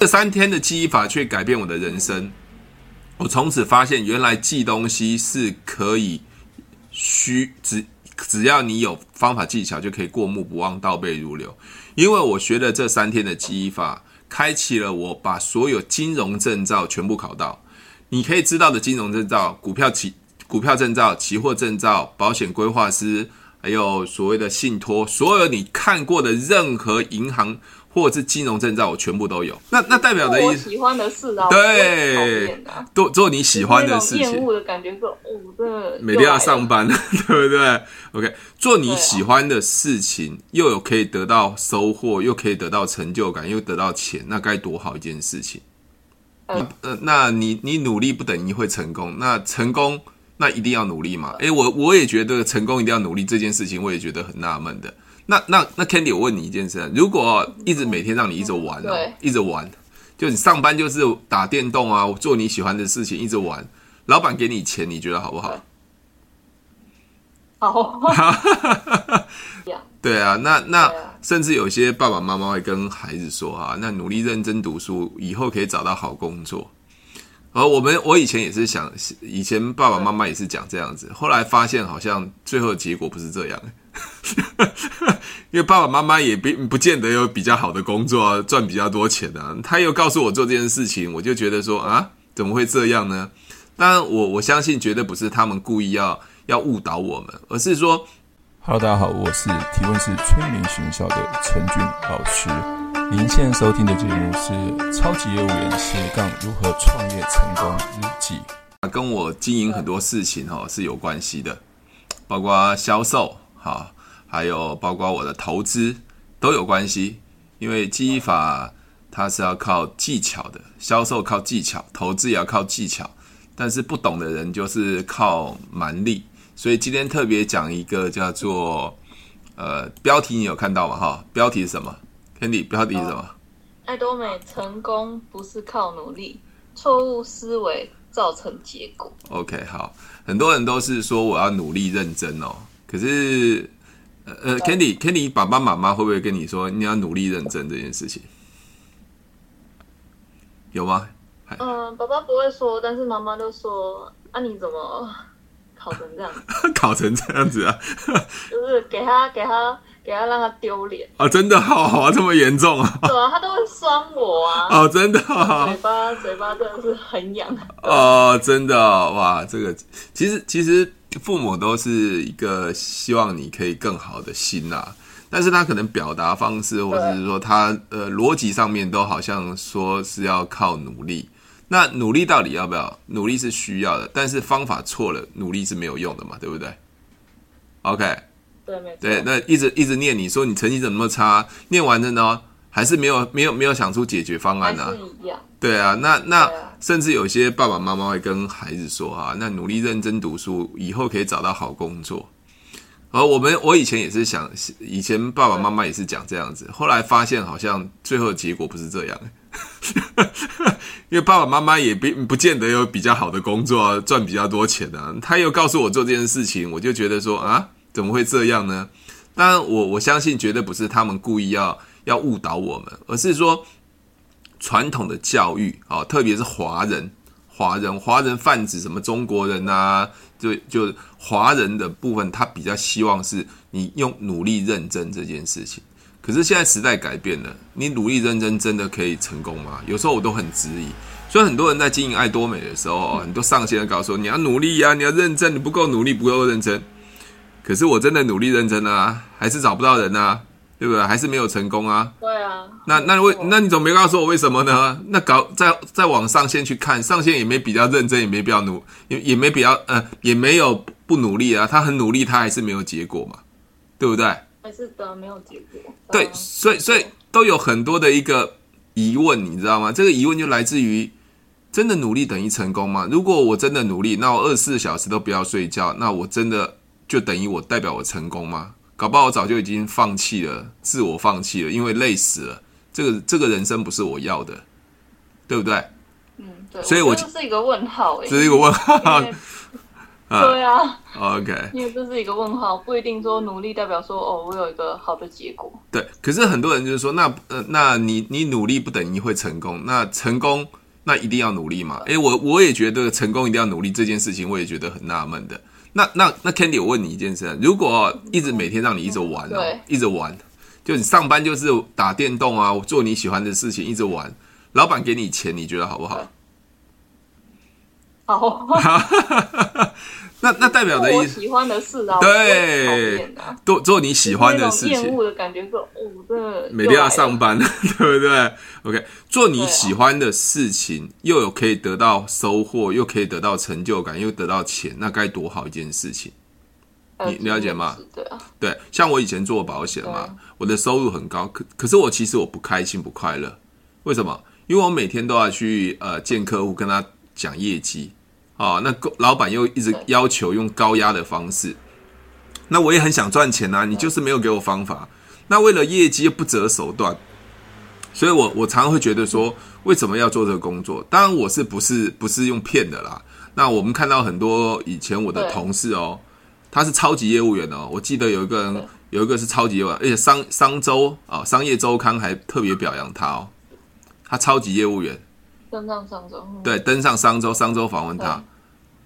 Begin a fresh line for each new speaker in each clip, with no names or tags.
这三天的记忆法却改变我的人生。我从此发现，原来记东西是可以虚只只要你有方法技巧，就可以过目不忘、倒背如流。因为我学了这三天的记忆法，开启了我把所有金融证照全部考到。你可以知道的金融证照、股票期股票证照、期货证照、保险规划师，还有所谓的信托，所有你看过的任何银行。或者是金融证照，我全部都有。那那代表的意思，
喜欢的事啊，
对，做做你喜欢的事情。
厌恶的感觉是，哦，真的
每天要上班，对不对？OK，做你喜欢的事情，又有可以得到收获，又可以得到成就感，又得到钱，那该多好一件事情。呃，那你你努力不等于会成功，那成功那一定要努力嘛？诶，我我也觉得成功一定要努力这件事情，我也觉得很纳闷的。那那那 Candy，我问你一件事：如果一直每天让你一直玩哦，一直玩，就你上班就是打电动啊，做你喜欢的事情，一直玩，老板给你钱，你觉得好不好？
好。
对啊，那那甚至有些爸爸妈妈会跟孩子说啊，那努力认真读书，以后可以找到好工作。而我们我以前也是想，以前爸爸妈妈也是讲这样子，后来发现好像最后的结果不是这样。因为爸爸妈妈也不不见得有比较好的工作，赚比较多钱啊。他又告诉我做这件事情，我就觉得说啊，怎么会这样呢？当然，我我相信绝对不是他们故意要要误导我们，而是说
，Hello，大家好，我是提问是催眠学校的陈俊老师。您现在收听的节目是《超级业务员斜杠如何创业成功日记》，
跟我经营很多事情哈是有关系的，包括销售。好，还有包括我的投资都有关系，因为记忆法它是要靠技巧的，销售靠技巧，投资也要靠技巧，但是不懂的人就是靠蛮力，所以今天特别讲一个叫做呃标题，你有看到吗？哈，标题是什么？Candy，标题是什么？
爱多美，成功不是靠努力，错误思维造成结果。
OK，好，很多人都是说我要努力认真哦。可是，呃，Candy，Candy，爸爸妈妈会不会跟你说你要努力认真这件事情？有吗？
嗯，爸爸不会说，但是妈妈就说：“啊，你怎么考成这样子？
考成这样子啊？
就是给他，给他，给他，让他丢脸
啊！真的好好啊，这么严重啊？
对啊，他都会酸我啊！
哦，真的好，
嘴巴，嘴巴真的是很痒。
哦，真的哇，这个其实其实。父母都是一个希望你可以更好的心呐，但是他可能表达方式，或者是说他呃逻辑上面都好像说是要靠努力。那努力到底要不要？努力是需要的，但是方法错了，努力是没有用的嘛，对不对？OK，
对，没错。
对，那一直一直念，你说你成绩怎么那么差？念完了呢，还是没有没有没有想出解决方案呢？对啊，那那甚至有些爸爸妈妈会跟孩子说啊，那努力认真读书，以后可以找到好工作。而我们我以前也是想，以前爸爸妈妈也是讲这样子，后来发现好像最后的结果不是这样。因为爸爸妈妈也不不见得有比较好的工作，赚比较多钱啊。他又告诉我做这件事情，我就觉得说啊，怎么会这样呢？当然，我我相信绝对不是他们故意要要误导我们，而是说。传统的教育啊，特别是华人，华人，华人泛指什么中国人啊，就就华人的部分，他比较希望是你用努力认真这件事情。可是现在时代改变了，你努力认真真的可以成功吗？有时候我都很质疑。所以很多人在经营爱多美的时候，很多上线的告诉我，你要努力呀，你要认真，你不够努力，不够认真。可是我真的努力认真啊，还是找不到人啊。对不对？还是没有成功啊？
对啊。
那那为那你怎么没告诉我为什么呢？那搞再再往上线去看，上线也没比较认真，也没比较努，也也没比较呃，也没有不努力啊。他很努力，他还是没有结果嘛，对不对？
还是的，没有结果。
对，所以所以都有很多的一个疑问，你知道吗？这个疑问就来自于：真的努力等于成功吗？如果我真的努力，那我二十四小时都不要睡觉，那我真的就等于我代表我成功吗？搞不好我早就已经放弃了，自我放弃了，因为累死了。这个这个人生不是我要的，对不对？
嗯，对。
所以我，
我觉得这是一个问号，
这是一个问号。
对啊
，OK，
因为这是一个问号，不一定说努力代表说哦，我有一个好的结果。
对，可是很多人就是说，那呃，那你你努力不等于会成功，那成功那一定要努力嘛？诶，我我也觉得成功一定要努力这件事情，我也觉得很纳闷的。那那那 Candy，我问你一件事，如果一直每天让你一直玩哦，
对
一直玩，就你上班就是打电动啊，做你喜欢的事情，一直玩，老板给你钱，你觉得好不好？
好。
那那代表的意思，
喜欢的事啊，
对，做做你喜欢的事情，
厌恶的感觉是哦，这
每天要上班，对不对？OK，做你喜欢的事情，啊、又有可以得到收获，又可以得到成就感，又得到钱，那该多好一件事情！你了解吗？
对啊，
对，像我以前做保险嘛，我的收入很高，可可是我其实我不开心不快乐，为什么？因为我每天都要去呃见客户，跟他讲业绩。哦，那老板又一直要求用高压的方式，那我也很想赚钱啊，你就是没有给我方法。那为了业绩又不择手段，所以我我常常会觉得说，为什么要做这个工作？当然我是不是不是用骗的啦。那我们看到很多以前我的同事哦，他是超级业务员哦，我记得有一个人有一个是超级业务员，而且商商周啊商业周刊还特别表扬他哦，他超级业务员。
登上商周，
对，登上商周，商周访问他。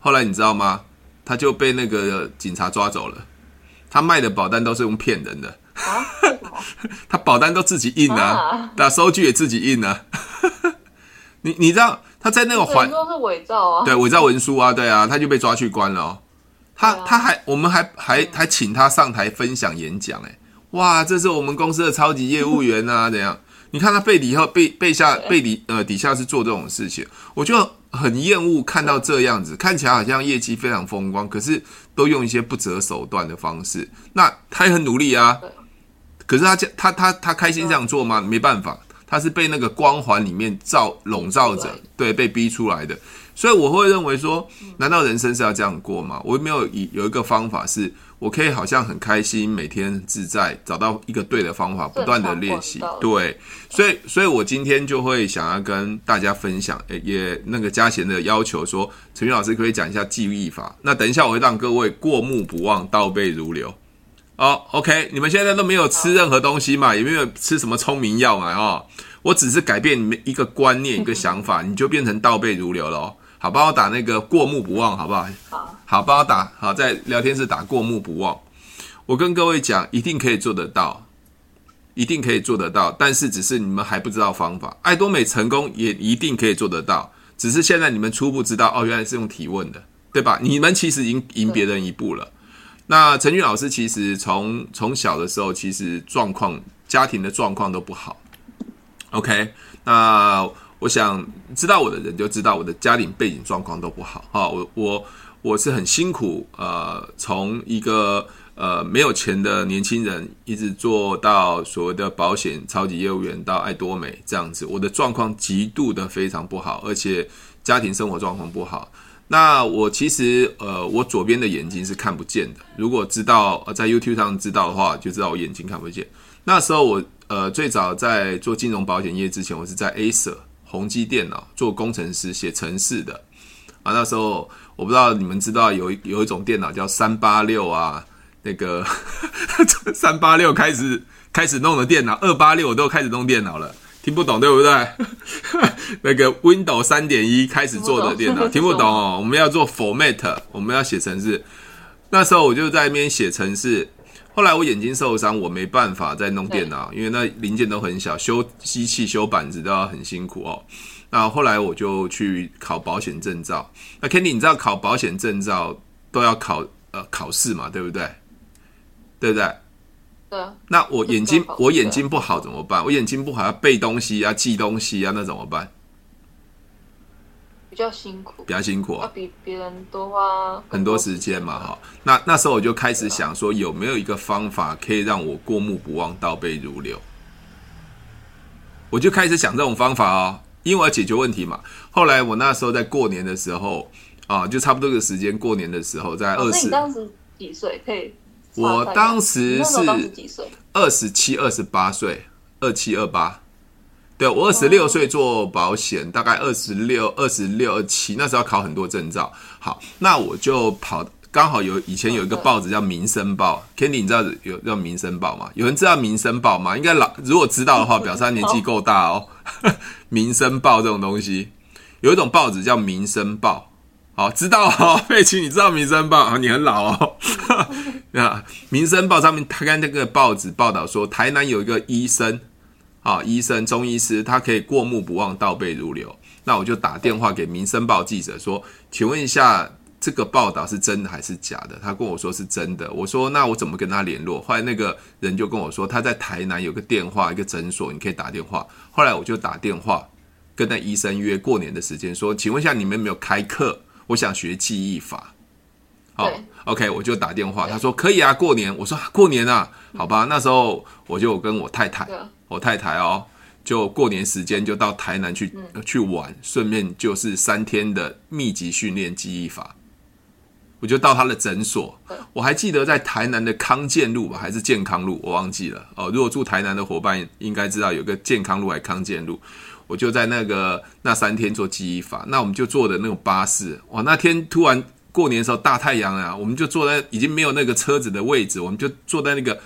后来你知道吗？他就被那个警察抓走了。他卖的保单都是用骗人的啊？他保单都自己印啊，打收据也自己印啊。你你知道他在那个环
都是伪造啊？
对，伪造文书啊，对啊，他就被抓去关了哦。他、啊、他还我们还还还请他上台分享演讲，哎，哇，这是我们公司的超级业务员啊，怎样？你看他背底后背背下背底呃底下是做这种事情，我就很厌恶看到这样子，看起来好像业绩非常风光，可是都用一些不择手段的方式。那他也很努力啊，可是他他他他开心这样做吗？没办法，他是被那个光环里面罩笼罩着，对，被逼出来的。所以我会认为说，难道人生是要这样过吗？我没有一有一个方法是。我可以好像很开心，每天自在，找到一个对的方法，不断的练习。对，所以，所以我今天就会想要跟大家分享，诶，也那个嘉贤的要求说，陈云老师可以讲一下记忆法。那等一下我会让各位过目不忘，倒背如流。哦，OK，你们现在都没有吃任何东西嘛？也没有吃什么聪明药嘛？哦，我只是改变你们一个观念，一个想法，你就变成倒背如流了哦。好，帮我打那个过目不忘，好不好？好，好，帮我打。好，在聊天室打过目不忘。我跟各位讲，一定可以做得到，一定可以做得到。但是，只是你们还不知道方法。爱多美成功也一定可以做得到，只是现在你们初步知道哦，原来是用提问的，对吧？你们其实已经赢别人一步了。那陈俊老师其实从从小的时候，其实状况家庭的状况都不好。OK，那。我想知道我的人就知道我的家庭背景状况都不好哈，我我我是很辛苦，呃，从一个呃没有钱的年轻人，一直做到所谓的保险超级业务员，到爱多美这样子，我的状况极度的非常不好，而且家庭生活状况不好。那我其实呃，我左边的眼睛是看不见的，如果知道在 YouTube 上知道的话，就知道我眼睛看不见。那时候我呃最早在做金融保险业之前，我是在 Acer。宏基电脑做工程师写程式的啊，那时候我不知道你们知道有一有一种电脑叫三八六啊，那个 三八六开始开始弄的电脑，二八六我都开始弄电脑了，听不懂对不对？那个 Windows 三点一开始做的电脑，听不懂哦。我们要做 Format，我们要写程式，那时候我就在那边写程式。后来我眼睛受伤，我没办法再弄电脑，因为那零件都很小，修机器、修板子都要很辛苦哦。那后来我就去考保险证照。那 Candy，你知道考保险证照都要考呃考试嘛？对不对？对不对？
对。
那我眼睛我眼睛不好怎么办？我眼睛不好要背东西啊、记东西啊，那怎么办？
比较辛苦，
比较辛苦，
啊，比别人多花
很多时间嘛，哈。那那时候我就开始想说，有没有一个方法可以让我过目不忘，倒背如流？我就开始想这种方法哦，因为我要解决问题嘛。后来我那时候在过年的时候啊，就差不多个时间，过年的时候在二十，
你当时几岁？可以？
我当时是二十七、二十八岁，二七、二八。对，我二十六岁做保险，大概二十六、二十六、二七，那时候要考很多证照。好，那我就跑刚好有以前有一个报纸叫《民生报》，Candy 你知道有叫《民生报》吗？有人知道《民生报》吗？应该老如果知道的话，表示他年纪够大哦。《民生报》这种东西，有一种报纸叫《民生报》。好，知道哦，佩奇，你知道《民生报》啊？你很老哦。啊，《民生报》上面他看那个报纸报道说，台南有一个医生，啊，医生中医师，他可以过目不忘，倒背如流。那我就打电话给《民生报》记者说，请问一下，这个报道是真的还是假的？他跟我说是真的。我说那我怎么跟他联络？后来那个人就跟我说，他在台南有个电话，一个诊所，你可以打电话。后来我就打电话跟那医生约过年的时间，说，请问一下你们有没有开课？我想学记忆法，好，OK，我就打电话，他说可以啊，过年，我说过年啊，好吧，那时候我就跟我太太，我太太哦，就过年时间就到台南去去玩，顺便就是三天的密集训练记忆法，我就到他的诊所，我还记得在台南的康健路吧，还是健康路，我忘记了哦。如果住台南的伙伴应该知道有个健康路还康健路。我就在那个那三天做记忆法，那我们就坐的那种巴士，哇！那天突然过年的时候大太阳啊，我们就坐在已经没有那个车子的位置，我们就坐在那个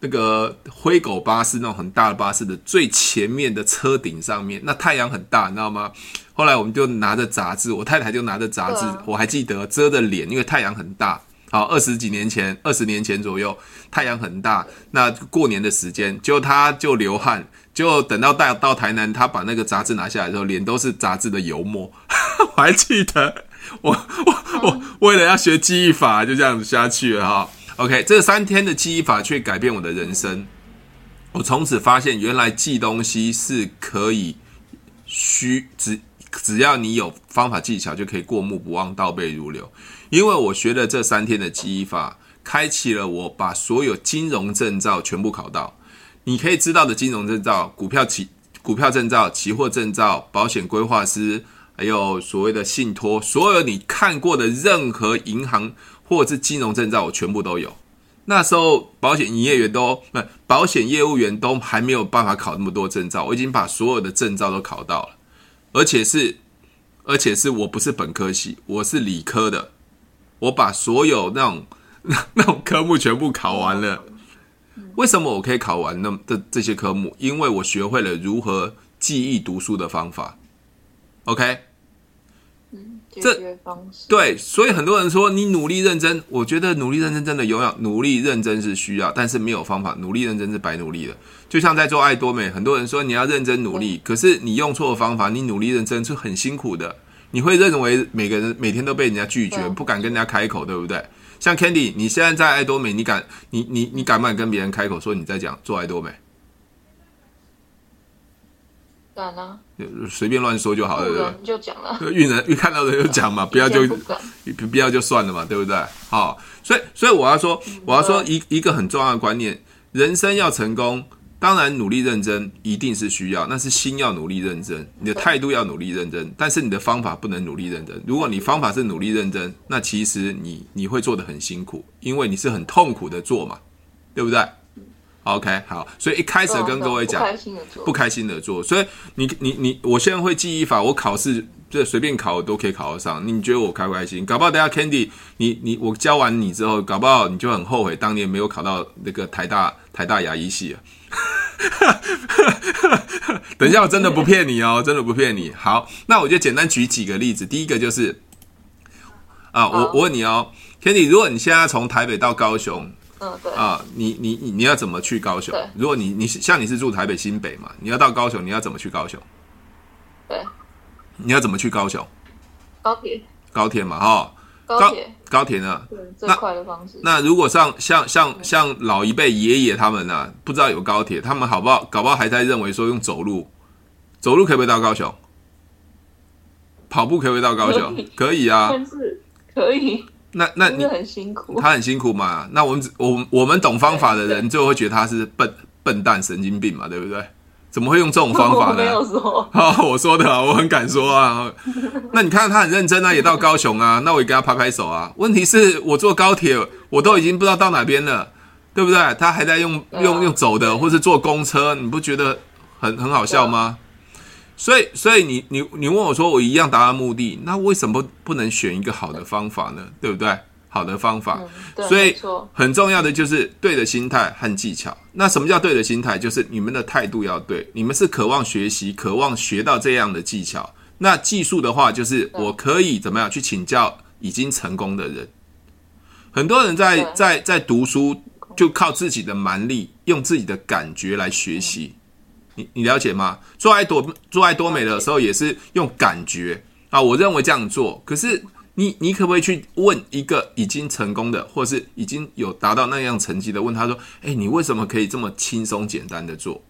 那个灰狗巴士那种很大的巴士的最前面的车顶上面，那太阳很大，你知道吗？后来我们就拿着杂志，我太太就拿着杂志，我还记得遮着脸，因为太阳很大。好，二十几年前，二十年前左右，太阳很大，那过年的时间，就他就流汗。就等到带到台南，他把那个杂志拿下来之后，脸都是杂志的油墨。我还记得，我我我为了要学记忆法，就这样子下去了哈。OK，这三天的记忆法却改变我的人生。我从此发现，原来记东西是可以需只只要你有方法技巧，就可以过目不忘，倒背如流。因为我学了这三天的记忆法，开启了我把所有金融证照全部考到。你可以知道的金融证照、股票期、股票证照、期货证照、保险规划师，还有所谓的信托，所有你看过的任何银行或者是金融证照，我全部都有。那时候保险营业员都不，保险业务员都还没有办法考那么多证照，我已经把所有的证照都考到了，而且是，而且是我不是本科系，我是理科的，我把所有那种 那种科目全部考完了。为什么我可以考完那这这些科目？因为我学会了如何记忆读书的方法。OK，
嗯，解决方式。
对，所以很多人说你努力认真，我觉得努力认真真的有用，努力认真是需要，但是没有方法，努力认真是白努力的。就像在做爱多美，很多人说你要认真努力，可是你用错方法，你努力认真是很辛苦的。你会认为每个人每天都被人家拒绝，不敢跟人家开口，对不对？像 Candy，你现在在爱多美，你敢你你你敢不敢跟别人开口说你在讲做爱多美？
敢啊，
随便乱说就好了，对不对？
就讲了，
遇人 遇看到人就讲嘛，不要就不 不要就算了嘛，对不对？好，所以所以我要说，我要说一一个很重要的观念，人生要成功。当然，努力认真一定是需要，那是心要努力认真，你的态度要努力认真，但是你的方法不能努力认真。如果你方法是努力认真，那其实你你会做的很辛苦，因为你是很痛苦的做嘛，对不对？OK，好，所以一开始跟各位讲，不开心的做，不开心的做。所以你你你，我现在会记忆法，我考试就随便考我都可以考得上。你觉得我开不开心？搞不好等下 Candy，你你我教完你之后，搞不好你就很后悔当年没有考到那个台大台大牙医系啊。等一下，我真的不骗你哦，真的不骗你。好，那我就简单举几个例子。第一个就是啊，我我问你哦，Candy，如果你现在从台北到高雄，
嗯，对
啊，你你你你要怎么去高雄？如果你你像你是住台北新北嘛，你要到高雄，你要怎么去高雄？
对，
你要怎么去高雄？
高铁，
高铁嘛，哈。
高铁，
高铁呢？
对，最快的方式。
那，那如果像像像像老一辈爷爷他们呢、啊，不知道有高铁，他们好不好？搞不好还在认为说用走路，走路可不可以到高雄？跑步可不可以到高雄？可以，可以啊，
但是可以。
那那你
很辛苦，
他很辛苦嘛？那我们我我们懂方法的人就会觉得他是笨笨蛋、神经病嘛，对不对？怎么会用这种方法呢？
我没有说，
好，我说的啊，我很敢说啊。那你看他很认真啊，也到高雄啊，那我也给他拍拍手啊。问题是我坐高铁，我都已经不知道到哪边了，对不对？他还在用用用走的，或是坐公车，你不觉得很很好笑吗？所以，所以你你你问我说，我一样达到目的，那为什么不能选一个好的方法呢？对不对？好的方法。
嗯、
所以很重要的就是对的心态和技巧。那什么叫对的心态？就是你们的态度要对，你们是渴望学习，渴望学到这样的技巧。那技术的话，就是我可以怎么样去请教已经成功的人。很多人在在在读书，就靠自己的蛮力，用自己的感觉来学习。你你了解吗？做爱多做爱多美的时候，也是用感觉啊。我认为这样做，可是你你可不可以去问一个已经成功的，或是已经有达到那样成绩的，问他说：“哎，你为什么可以这么轻松简单的做？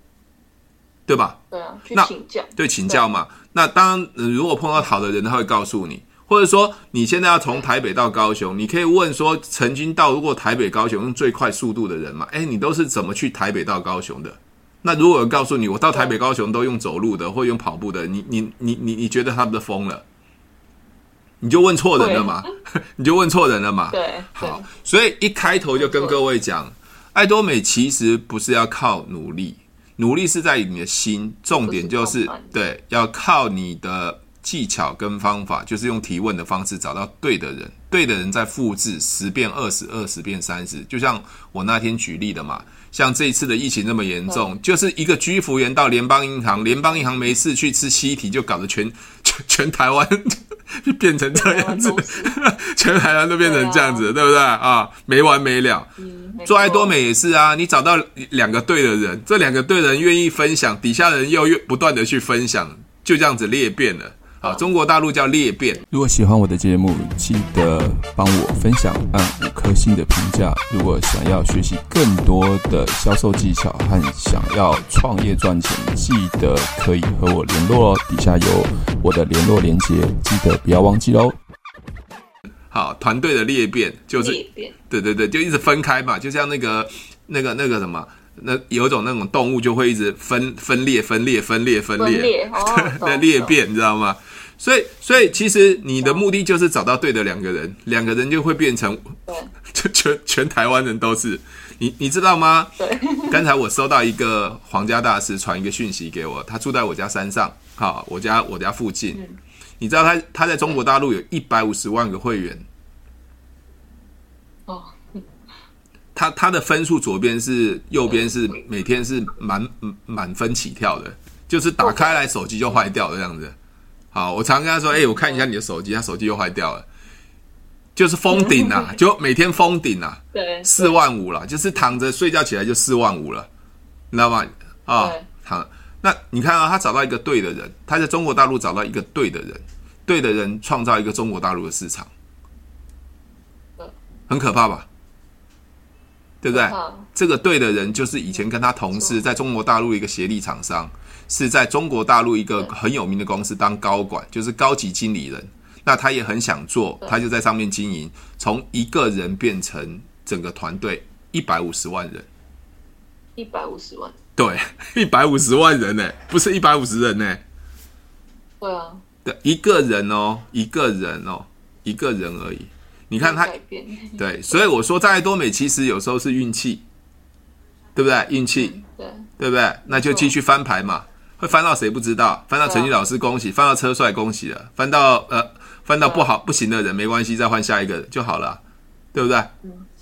对吧？”
对啊，去请教。
对，请教嘛。那当然，如果碰到好的人，他会告诉你。或者说，你现在要从台北到高雄，你可以问说，曾经到过台北、高雄用最快速度的人嘛？哎，你都是怎么去台北到高雄的？那如果有告诉你，我到台北、高雄都用走路的，或用跑步的，你、你、你、你，你觉得他们都疯了？你就问错人了嘛？你就问错人了嘛？
对，
好，所以一开头就跟各位讲，爱多美其实不是要靠努力，努力是在你的心，重点就是对，要靠你的。技巧跟方法就是用提问的方式找到对的人，对的人再复制十遍、二十、二十遍、三十。就像我那天举例的嘛，像这一次的疫情那么严重，就是一个居服员到联邦银行，联邦银行没事去吃西提，就搞得全 全全台湾就 变成这样子，全台湾都变成这样子，对不对啊？没完没了。做爱多美也是啊，你找到两个对的人，这两个对的人愿意分享，底下人又越不断的去分享，就这样子裂变了。好，中国大陆叫裂变。
如果喜欢我的节目，记得帮我分享，按五颗星的评价。如果想要学习更多的销售技巧和想要创业赚钱，记得可以和我联络哦。底下有我的联络连接，记得不要忘记喽。
好，团队的裂变就是
裂变，
对对对，就一直分开嘛，就像那个那个那个什么。那有一种那种动物就会一直分分裂分裂分裂分裂，分裂哦、那裂变，你知道吗？所以所以其实你的目的就是找到对的两个人，两个人就会变成，就 全全台湾人都是你，你知道吗？
对。
刚才我收到一个皇家大师传一个讯息给我，他住在我家山上，好，我家我家附近。嗯、你知道他他在中国大陆有一百五十万个会员。
哦。
他他的分数左边是，右边是每天是满满分起跳的，就是打开来手机就坏掉的这样子。好，我常跟他说，哎、欸，我看一下你的手机，他手机又坏掉了，就是封顶啊，就每天封顶啊，对，四万五了，就是躺着睡觉起来就四万五了，你知道吗？啊，好，那你看啊，他找到一个对的人，他在中国大陆找到一个对的人，对的人创造一个中国大陆的市场，很可怕吧？对不对？这个对的人就是以前跟他同事，在中国大陆一个协力厂商，是在中国大陆一个很有名的公司当高管，就是高级经理人。那他也很想做，他就在上面经营，从一个人变成整个团队一百五十万人。
一百五十万？
对，一百五十万人呢，不是一百五十人呢。
对啊。
对，一个人哦，一个人哦，一个人而已。你看他，对，所以我说在多美其实有时候是运气，对不对？运气，对，对不对？那就继续翻牌嘛，会翻到谁不知道？翻到陈俊老师恭喜，翻到车帅恭喜了，翻到呃，翻到不好不行的人没关系，再换下一个就好了，对不对？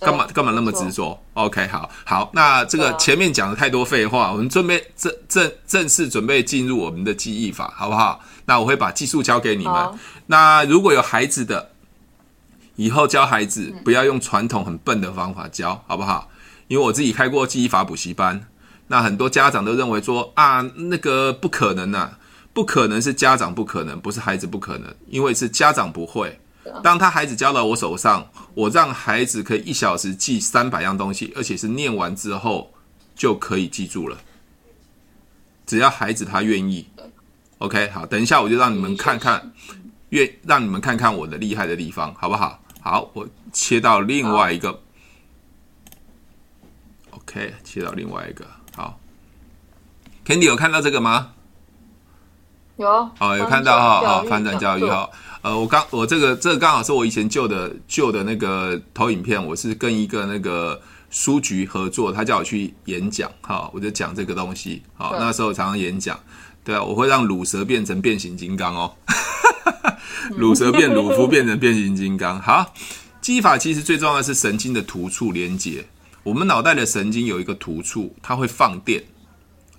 干嘛干嘛那么执着？OK，好，好，那这个前面讲了太多废话，我们准备正正正式准备进入我们的记忆法，好不好？那我会把技术交给你们。那如果有孩子的。以后教孩子不要用传统很笨的方法教，好不好？因为我自己开过记忆法补习班，那很多家长都认为说啊，那个不可能呐，不可能是家长不可能，不是孩子不可能，因为是家长不会。当他孩子交到我手上，我让孩子可以一小时记三百样东西，而且是念完之后就可以记住了。只要孩子他愿意，OK，好，等一下我就让你们看看，愿让你们看看我的厉害的地方，好不好？好，我切到另外一个，OK，切到另外一个。好，Candy 有看到这个吗？
有，
哦，有看到哈，好，翻转教育哈。呃，我刚我这个这个刚好是我以前旧的旧的那个投影片，我是跟一个那个书局合作，他叫我去演讲，哈，我就讲这个东西，好，那时候常常演讲，对啊，我会让乳蛇变成变形金刚哦。鲁蛇变鲁夫变成变形金刚，好，记忆法其实最重要的是神经的突触连接。我们脑袋的神经有一个突触，它会放电。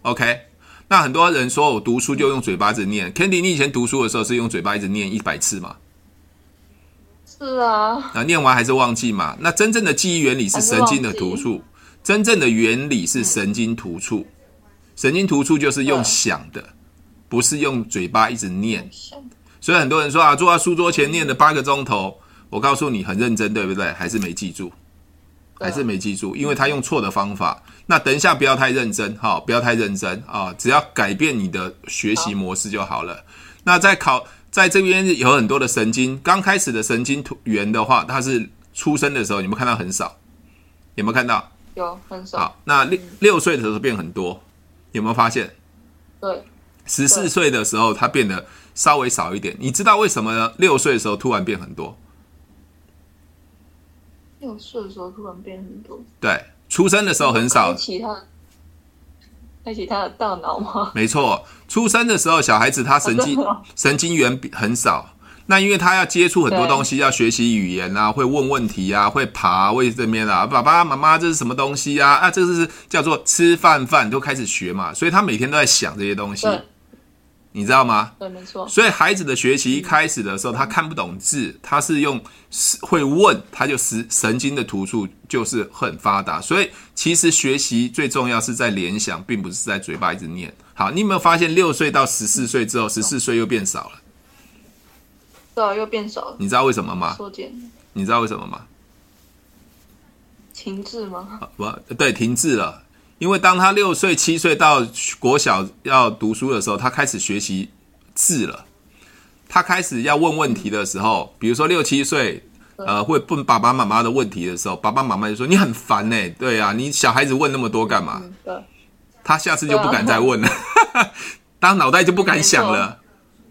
OK，那很多人说我读书就用嘴巴子念，Candy，你以前读书的时候是用嘴巴一直念一百次吗？
是啊。
啊，念完还是忘记嘛？那真正的记忆原理是神经的突触，真正的原理是神经突触。神经突触就是用想的，不是用嘴巴一直念。所以很多人说啊，坐在书桌前念了八个钟头，我告诉你很认真，对不对？还是没记住，还是没记住，因为他用错的方法。那等一下不要太认真，哈，不要太认真啊，只要改变你的学习模式就好了。那在考在这边有很多的神经，刚开始的神经元的话，它是出生的时候，你们看到很少，有没有看到？
有很少。
好，那六六岁的时候变很多。有没有发现？
对，
十四岁的时候他变得稍微少一点。你知道为什么呢？六岁的时候突然变很多。
六岁的时候突然变很多。
对，出生的时候很少。
开启他，开启他的大脑吗？
没错，出生的时候小孩子他神经 神经元很少。那因为他要接触很多东西，要学习语言啊，会问问题啊，会爬，会这边啊，爸爸妈妈这是什么东西啊？啊，这是叫做吃饭饭，都开始学嘛，所以他每天都在想这些东西，你知道吗？
对，没错。
所以孩子的学习一开始的时候，他看不懂字，他是用会问，他就神神经的突触就是很发达。所以其实学习最重要是在联想，并不是在嘴巴一直念。好，你有没有发现六岁到十四岁之后，十四岁又变少了？
对啊，又变少了。
你知道为什么吗？
缩减。
你知道为什么吗？
停滞吗？
不，对，停滞了。因为当他六岁、七岁到国小要读书的时候，他开始学习字了。他开始要问问题的时候，比如说六七岁，呃，会问爸爸妈妈的问题的时候，爸爸妈妈就说：“你很烦呢。”对啊，你小孩子问那么多干嘛？
对。
他下次就不敢再问了，当脑袋就不敢想了。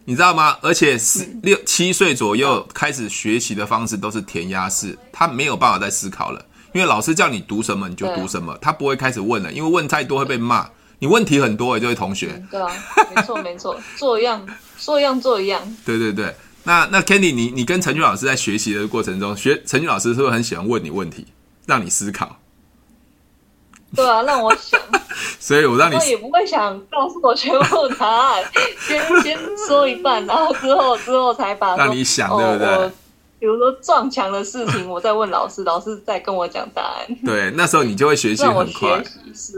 你知道吗？而且四六七岁左右开始学习的方式都是填鸭式，他没有办法再思考了，因为老师叫你读什么你就读什么，他不会开始问了，因为问太多会被骂。你问题很多，这位同学。
对啊，没错没错，做一样说一样做一样。
对对对，那那 Candy，你你跟陈俊老师在学习的过程中，学陈俊老师是不是很喜欢问你问题，让你思考？
对啊，让我想，
所以我让你
也不会想告诉我全部答案，先先说一半，然后之后之后才把
让你想，对不对？
哦、比如说撞墙的事情，我在问老师，老师在跟我讲答案。
对，那时候你就会学习很快。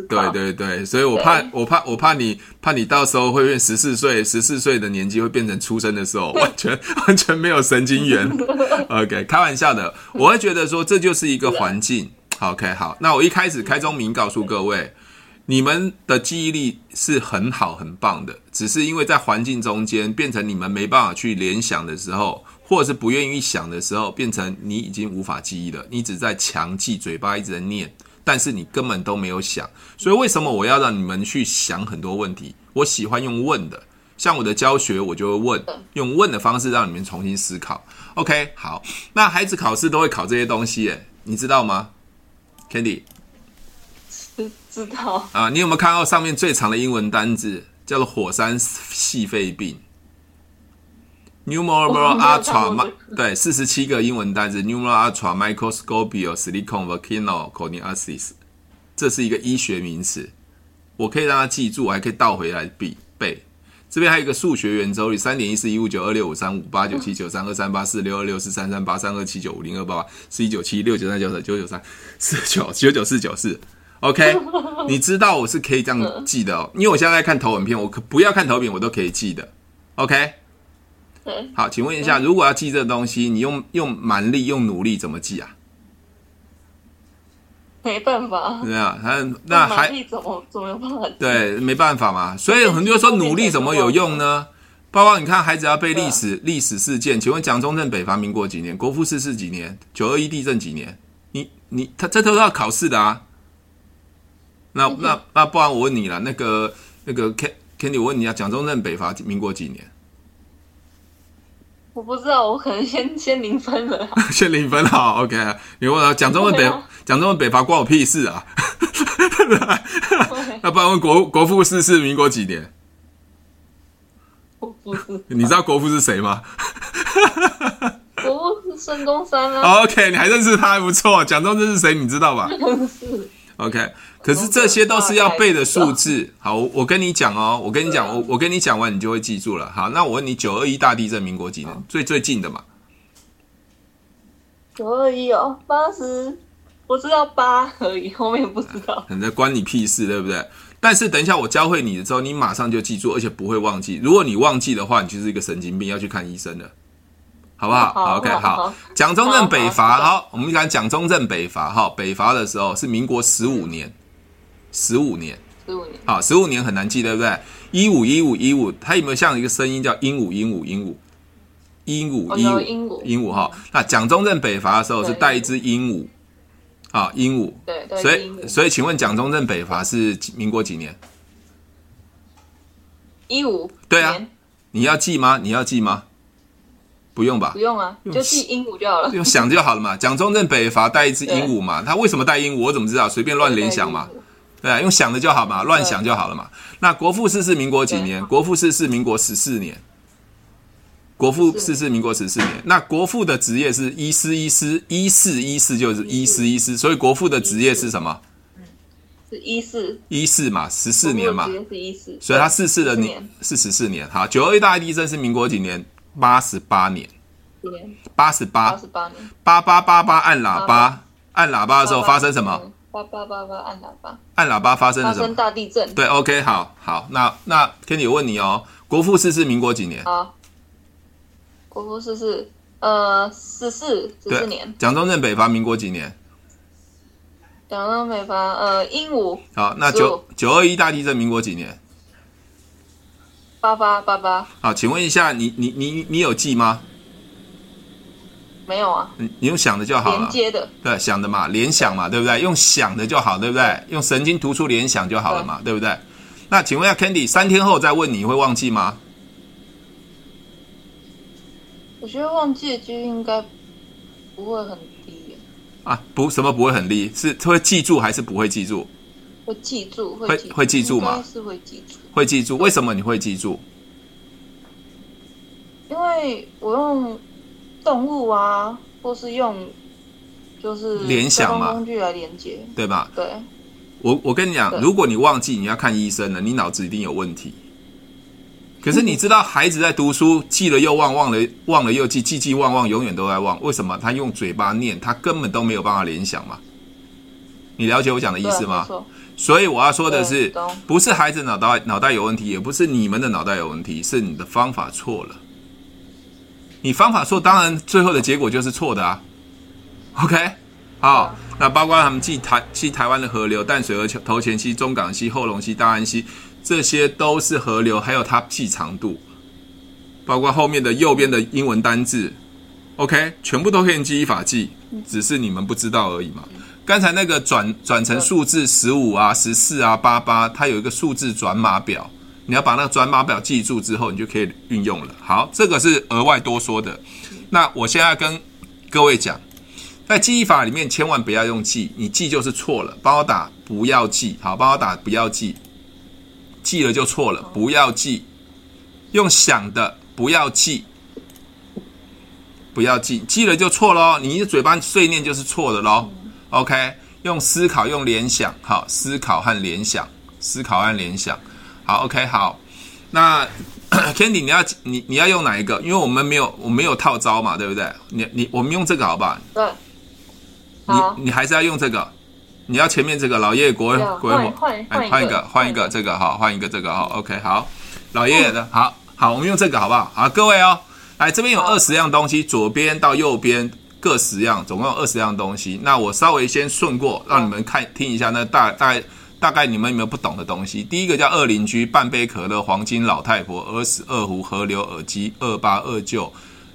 对对对，所以我怕我怕我怕你怕你到时候会变十四岁，十四岁的年纪会变成出生的时候，完全 完全没有神经元。OK，开玩笑的，我会觉得说这就是一个环境。OK，好，那我一开始开宗明告诉各位，你们的记忆力是很好很棒的，只是因为在环境中间变成你们没办法去联想的时候，或者是不愿意想的时候，变成你已经无法记忆了，你只在强记，嘴巴一直在念，但是你根本都没有想。所以为什么我要让你们去想很多问题？我喜欢用问的，像我的教学，我就会问，用问的方式让你们重新思考。OK，好，那孩子考试都会考这些东西，诶，你知道吗？Candy，
知知道
啊？你有没有看到上面最长的英文单字叫做火山细肺病？Pneumonia ultra 对，四十七个英文单字。Pneumonia ultra microscopic silicone volcanoconiosis，这是一个医学名词，我可以让他记住，我还可以倒回来背背。这边还有一个数学圆周率：三点一四一五九二六五三五八九七九三二三八四六二六四三三八三二七九五零二八八四一九七六九三九九九九三四九九九四九四。OK，你知道我是可以这样记的哦，因为我现在在看投影片，我可不要看投影，我都可以记的。OK，好，请问一下，如果要记这个东西，你用用蛮力、用努力怎么记啊？
没办法，
对啊，他那还
怎么怎么有办法？
对，没办法嘛。所以很多人说努力怎么有用呢？包括你看，孩子要背历史历史事件，请问蒋中正北伐民国几年？国父逝世几年？九二一地震几年？你你他这都要考试的啊。那那那不然我问你了，那个那个 Candy，我问你啊，蒋中正北伐民国几年？
我不知道，我可能先先零分了。
先零分好，OK。你问啊，蒋中正北蒋中正北伐关我屁事啊？那不然问国国父逝世民国几年？
国父是？
你知道国父是谁吗？
国父孙中山啊。
OK，你还认识他还不错。蒋中正是谁？你知道吧？
是。
OK，可是这些都是要背的数字。好，我跟你讲哦，我跟你讲，我我跟你讲完，你就会记住了。好，那我问你，九二一大地震，民国几年？最最近的嘛？
九二一哦，八十，我知道八而已，后面不知道。
那关你屁事，对不对？但是等一下我教会你的时候，你马上就记住，而且不会忘记。如果你忘记的话，你就是一个神经病，要去看医生的，好不好？好，OK，好。蒋中正北伐，好，我们讲蒋中正北伐，哈，北伐的时候是民国十五年，十五年，
十五年，
好，十五年很难记，对不对？一五一五一五，它有没有像一个声音叫鹦鹉鹦鹉鹦鹉？鹦鹉鹦鹉鹦鹉哈。那蒋中正北伐的时候是带一只鹦鹉。啊，鹦鹉，
对，对，
所以所以，请问蒋中正北伐是民国几年？
一五，
对啊，你要记吗？你要记吗？不用吧？
不用啊，就记鹦鹉就好了，
用想就好了嘛。蒋中正北伐带一只鹦鹉嘛，他为什么带鹦鹉？我怎么知道？随便乱联想嘛，对啊，用想的就好嘛，乱想就好了嘛。那国父逝世民国几年？国父逝世民国十四年。国父逝世民国十四年，那国父的职业是医师，医师，医四医四就是医师医师，所以国父的职业是什么？
是医四，
医四嘛，十四年嘛，
是医四，
所以他逝世的年是十四年。好，九二一大地震是民国几年？八十八年，八十八，八十八年，八八八八按喇叭，按喇叭的时候发生什么？
八八八八按喇叭，
按喇叭发生了什么？
发生大地震。
对，OK，好好，那那 Kenny 我问你哦，国父逝世民国几年？
好。国父逝世，呃，十四十四年。
蒋中正北伐，民国几年？
蒋中正北伐，呃，英武。
好，那九九二一大地震，民国几年？
八八八八。
好，请问一下，你你你你有记吗？
没有啊。
你你用想的就好了。
连接的。
对，想的嘛，联想嘛，对不对？用想的就好，对不对？用神经突出联想就好了嘛，对，对不对？那请问一下，Candy，三天后再问你，你会忘记吗？
我觉得忘记的几率应该不会很低
啊，不，什么不会很低？是会记住还是不会记住？
会记住，会记住
会记住吗？
是会记住，
会记住。为什么你会记住？
因为我用动物啊，或是用就是
联想嘛，
工具来连接，
对吧？
对。
我我跟你讲，如果你忘记，你要看医生了，你脑子一定有问题。可是你知道，孩子在读书，记了又忘，忘了忘了又记，记记忘忘，永远都在忘。为什么？他用嘴巴念，他根本都没有办法联想嘛。你了解我讲的意思吗？所以我要说的是，不是孩子脑袋脑袋有问题，也不是你们的脑袋有问题，是你的方法错了。你方法错，当然最后的结果就是错的啊。OK，好，那包括他们记台记台湾的河流，淡水河头前溪、中港溪、后龙溪、大安溪。这些都是河流，还有它记长度，包括后面的右边的英文单字，OK，全部都可以记忆法记，只是你们不知道而已嘛。刚才那个转转成数字十五啊、十四啊、八八，它有一个数字转码表，你要把那个转码表记住之后，你就可以运用了。好，这个是额外多说的。那我现在跟各位讲，在记忆法里面千万不要用记，你记就是错了。帮我打不要记，好，帮我打不要记。记了就错了，不要记。用想的不要记，不要记，记了就错喽。你的嘴巴碎念就是错的喽。OK，用思考，用联想，好，思考和联想，思考和联想。好，OK，好。那 Candy，你要你你要用哪一个？因为我们没有我没有套招嘛，对不对？你你我们用这个好不好？
对。
你你还是要用这个。你要前面这个老爷爷国国
换换换
换一个换一个这个好换一个这个哈 OK 好老爷爷的好好我们用这个好不好好各位哦来这边有二十样东西左边到右边各十样总共有二十样东西那我稍微先顺过让你们看听一下那大大概大概你们有没有不懂的东西第一个叫二邻居半杯可乐黄金老太婆二死二胡河流耳机二八二舅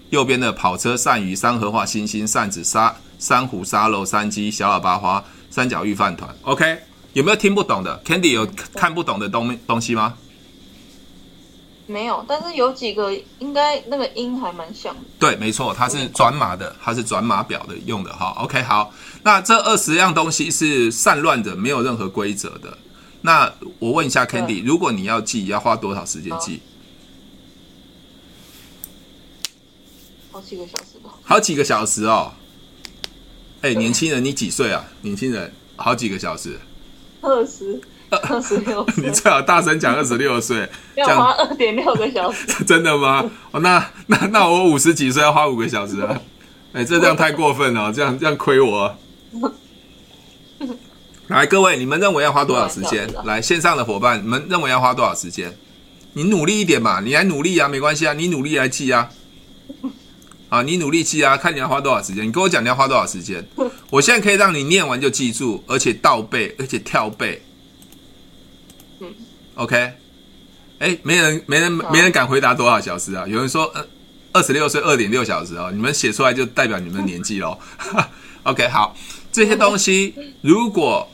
右边的跑车鳝鱼三合化星星扇子沙珊瑚沙漏山鸡小喇叭花三角玉饭团，OK？有没有听不懂的？Candy 有看不懂的东东西吗？
没有，但是有几个应该那个音还蛮像的。
对，没错，它是转码的，它是转码表的用的哈。OK，好，那这二十样东西是散乱的，没有任何规则的。那我问一下 Candy，如果你要记，要花多少时间记？
好几个小时吧。
好几个小时哦。哎，年轻人，你几岁啊？年轻人，好几个小时。
二十，二十六。
你最好大声讲，二十六岁。
要花二点六个小时。
真的吗？哦，那那那我五十几岁要花五个小时啊？哎，这这样太过分了，这样这样亏我。来，各位，你们认为要花多少时间？来，线上的伙伴，你们认为要花多少时间？你努力一点嘛，你来努力啊，没关系啊，你努力来记啊。啊，你努力记啊，看你要花多少时间。你跟我讲你要花多少时间，我现在可以让你念完就记住，而且倒背，而且跳背。嗯，OK。哎，没人，没人，没人敢回答多少小时啊？有人说，呃，二十六岁二点六小时哦，你们写出来就代表你们的年纪喽。OK，好，这些东西如果。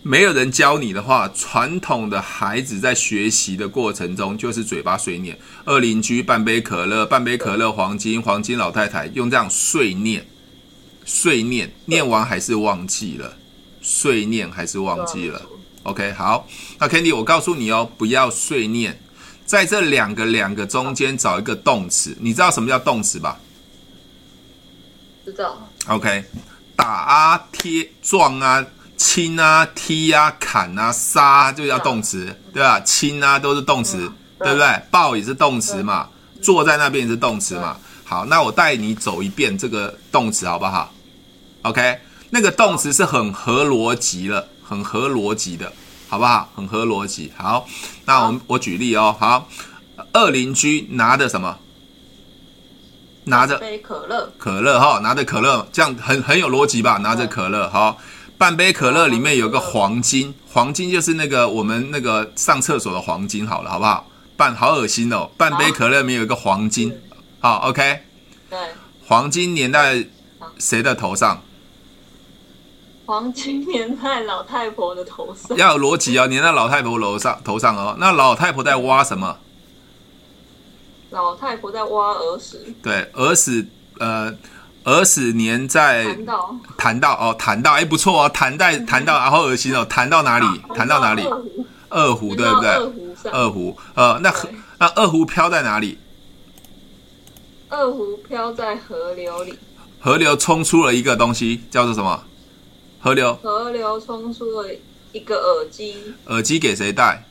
没有人教你的话，传统的孩子在学习的过程中就是嘴巴碎念。二邻居半杯可乐，半杯可乐黄金，黄金老太太用这样碎念，碎念念完还是忘记了，碎念还是忘记了。OK，好，那 Candy，我告诉你哦，不要碎念，在这两个两个中间找一个动词，你知道什么叫动词吧？
知道。
OK，打啊，贴，撞啊。亲啊，踢啊，砍啊，杀就叫动词，对吧？亲啊，都是动词，对不对？抱也是动词嘛，坐在那边也是动词嘛。好，那我带你走一遍这个动词好不好？OK，那个动词是很合逻辑了，很合逻辑的，好不好？很合逻辑。好，那我们我举例哦。好，二邻居拿的什么？拿着
杯可乐，
可乐哈，拿着可乐，这样很很有逻辑吧？拿着可乐，好。半杯可乐里面有个黄金，黄金就是那个我们那个上厕所的黄金，好了，好不好？半好恶心哦！半杯可乐里面有一个黄金，好，OK。
对，
黄金粘在谁的头上？
黄金粘在老太婆的头上。
要有逻辑哦，粘在老太婆楼上头上哦。那老太婆在挖什么？
老太婆在挖耳屎。
对，耳屎，呃。耳屎粘在弹到，弹到哦，弹到哎，不错哦，弹在弹到，然后恶心哦，弹到哪里？弹到哪里？二胡对不对？二胡呃，那河那二胡飘在哪里？
二胡飘在河流里。
河流冲出了一个东西，叫做什么？河流。
河流冲出了一个耳机。
耳机给谁戴？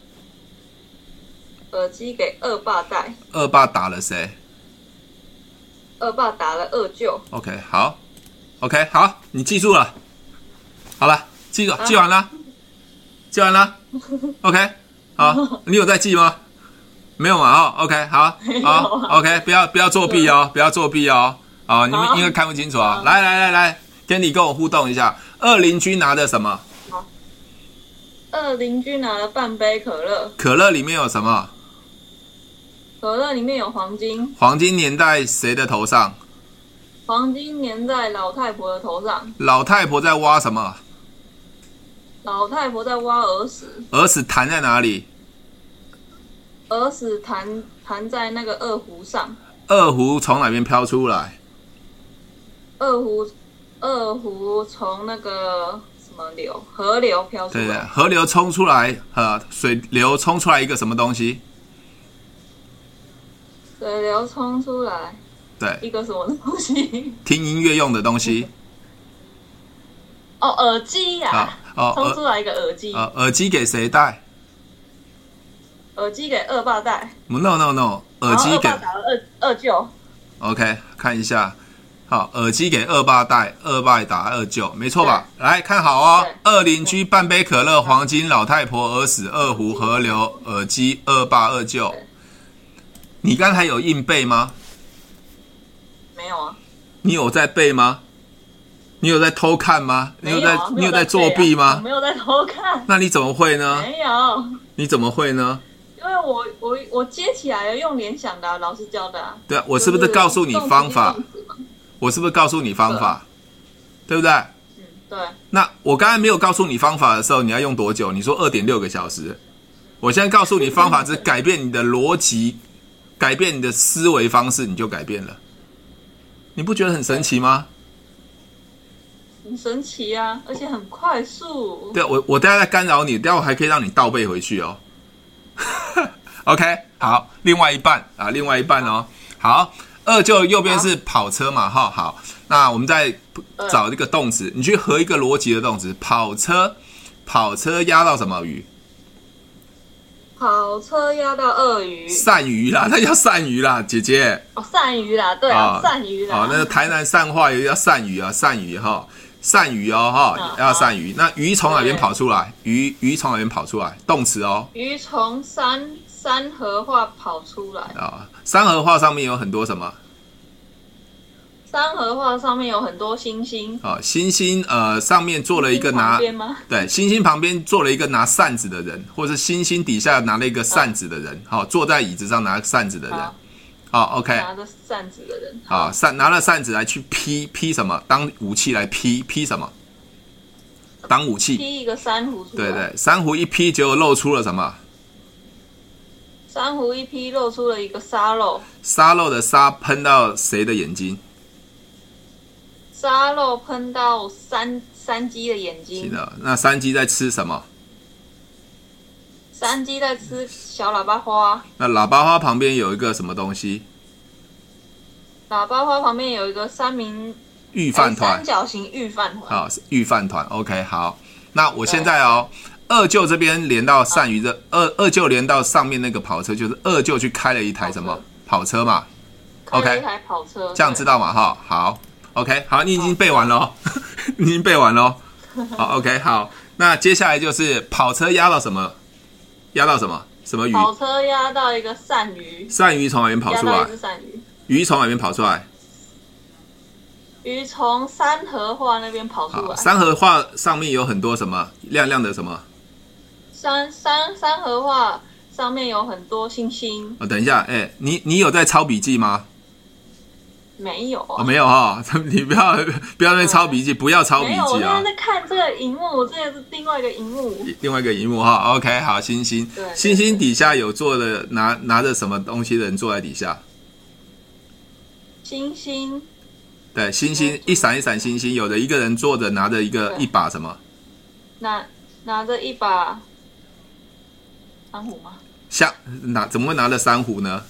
耳机给二爸戴。
二爸打了谁？
二爸打了二舅。
OK，好，OK，好，你记住了。好了，记住，记完了，啊、记完了。OK，好，你有在记吗？没有嘛？哦，OK，好，好、啊、OK，不要不要作弊哦，不要作弊哦。啊，你们应该看不清楚啊。来来来来，跟你跟我互动一下。二邻居拿的什么？
二邻居拿了半杯可乐。
可乐里面有什么？
可乐里面有黄金，
黄金粘在谁的头上？
黄金粘在老太婆的头上。
老太婆在挖什么？
老太婆在挖耳屎。
耳屎弹在哪里？
耳屎弹弹在那个二胡上。
二胡从哪边飘出来？
二胡二胡从那个什么流？河流飘出
来。河流冲出来，呃，水流冲出来一个什么东西？
水流冲出来，
对，
一个什么东西？
听音乐用的东西。
哦，耳机呀！哦，冲出来一个耳机。
啊，耳机给谁戴？
耳机给二爸戴。
No No No，耳机给
二二舅。
OK，看一下，好，耳机给二爸戴，二爸打二舅，没错吧？来看好哦，二邻居半杯可乐，黄金老太婆而死，二胡河流，耳机二爸二舅。你刚才有硬背吗？
没有啊。
你有在背吗？你有在偷看吗？你有在，啊，你有在作弊吗？
没有在偷看。
那你怎么会呢？
没有。
你怎么会呢？
因为我我我接起来了，用联想的，老师教的。
对啊，我是不是告诉你方法？我是不是告诉你方法？对不对？
嗯，对。
那我刚才没有告诉你方法的时候，你要用多久？你说二点六个小时。我现在告诉你方法，是改变你的逻辑。改变你的思维方式，你就改变了。你不觉得很神奇吗？
很神奇啊，而且很快速。
对，我我等下在干扰你，等下我还可以让你倒背回去哦。OK，好，另外一半啊，另外一半哦。好，二就右边是跑车嘛，哈，好，那我们再找一个动词，你去合一个逻辑的动词，跑车，跑车压到什么鱼？
跑车压到鳄鱼，
鳝鱼啦，那叫鳝鱼啦，姐姐。
哦，鳝鱼啦，对啊，鳝鱼啦。
哦，那个台南善化也叫鳝鱼啊，鳝鱼哈，鳝鱼哦哈，要鳝鱼。那鱼从哪边跑出来？鱼鱼从哪边跑出来？动词哦。
鱼从山山河画跑出来。
啊，山河画上面有很多什么？
三合画上面有很多星星。
哦，星星呃上面坐了一个拿对星星旁边坐了一个拿扇子的人，或是星星底下拿了一个扇子的人，好、哦、坐在椅子上拿扇子的人，好、哦、OK
拿着扇子的人，
好扇拿了扇子来去劈劈什么？当武器来劈劈什么？当武器。
劈一个珊瑚出来，
对对，珊瑚一劈就露出了什么？
珊瑚一劈露出了一个沙漏，
沙漏的沙喷到谁的眼睛？
沙漏喷到山山鸡的眼睛。
是的，那山鸡在吃什么？
山鸡在吃小喇叭花。
那喇叭花旁边有一个什么东西？
喇叭花旁边有一个三明
御饭团，
三角形御饭团。
好，御饭团。OK，好。那我现在哦，二舅这边连到鳝鱼的二二舅连到上面那个跑车，就是二舅去开了一台什么跑车，嘛？OK，
一台跑车，
这样知道吗？哈，好。OK，好，你已经背完了，你已经背完了。好，OK，好，那接下来就是跑车压到什么？压到什么？什么鱼？
跑车压到一个鳝鱼。
鳝鱼从哪边跑出
来？鳝鱼。
鱼从哪边跑出来？
鱼从三河画那边跑出来。
三河画上面有很多什么亮亮的什么？
三三三合画上面有很多星星。
哦，等一下，哎、欸，你你有在抄笔记吗？
没有啊，
哦、没有哈、哦，你不要不要在抄笔记，不要抄笔记啊！我
现在在看这个荧幕，这个是另外一个荧幕，
另外一个荧幕哈。OK，好，星星，对，星星底下有坐的拿拿着什么东西的人坐在底下？
星星，
对，星星一闪一闪星星，有的一个人坐着拿着一个一把什么？
拿拿着一把珊瑚吗？
夏拿怎么会拿了珊瑚呢？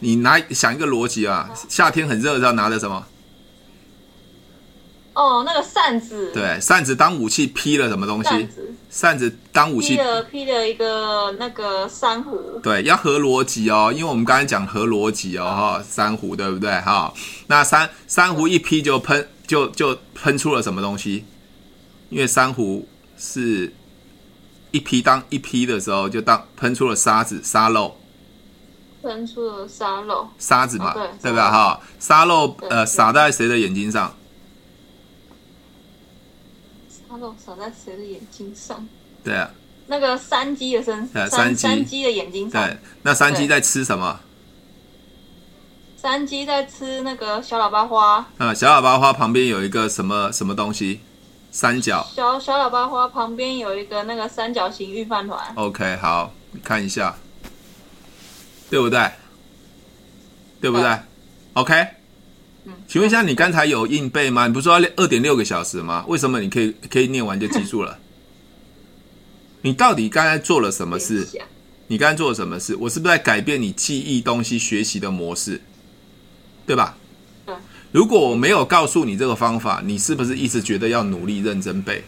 你拿想一个逻辑啊，夏天很热，要拿的什么？
哦，那个扇子。
对，扇子当武器劈了什么东西？扇子，扇子当武器劈
了劈了一个那个珊瑚。
对，要合逻辑哦，因为我们刚才讲合逻辑哦，哈，珊瑚对不对？哈，那珊珊瑚一劈就喷就就喷出了什么东西？因为珊瑚是一批当一批的时候就当喷出了沙子沙漏。
喷出了沙漏，
沙子嘛，哦、对，对吧？哈，沙漏呃洒在谁的眼睛上？
沙漏洒在谁的眼睛上？
对啊，
那个山鸡的身，山山鸡的眼睛上。
对，那山鸡在吃什么？
山鸡在吃那个小喇叭花。
啊，小喇叭花旁边有一个什么什么东西？三角。
小小喇叭花旁边有一个那个三角形预饭团。
OK，好，你看一下。对不对？对不对，对？OK，嗯，请问一下，你刚才有硬背吗？你不是说要练二点六个小时吗？为什么你可以可以念完就记住了？你到底刚才做了什么事？你刚才做了什么事？我是不是在改变你记忆东西学习的模式？对吧？对。如果我没有告诉你这个方法，你是不是一直觉得要努力认真背？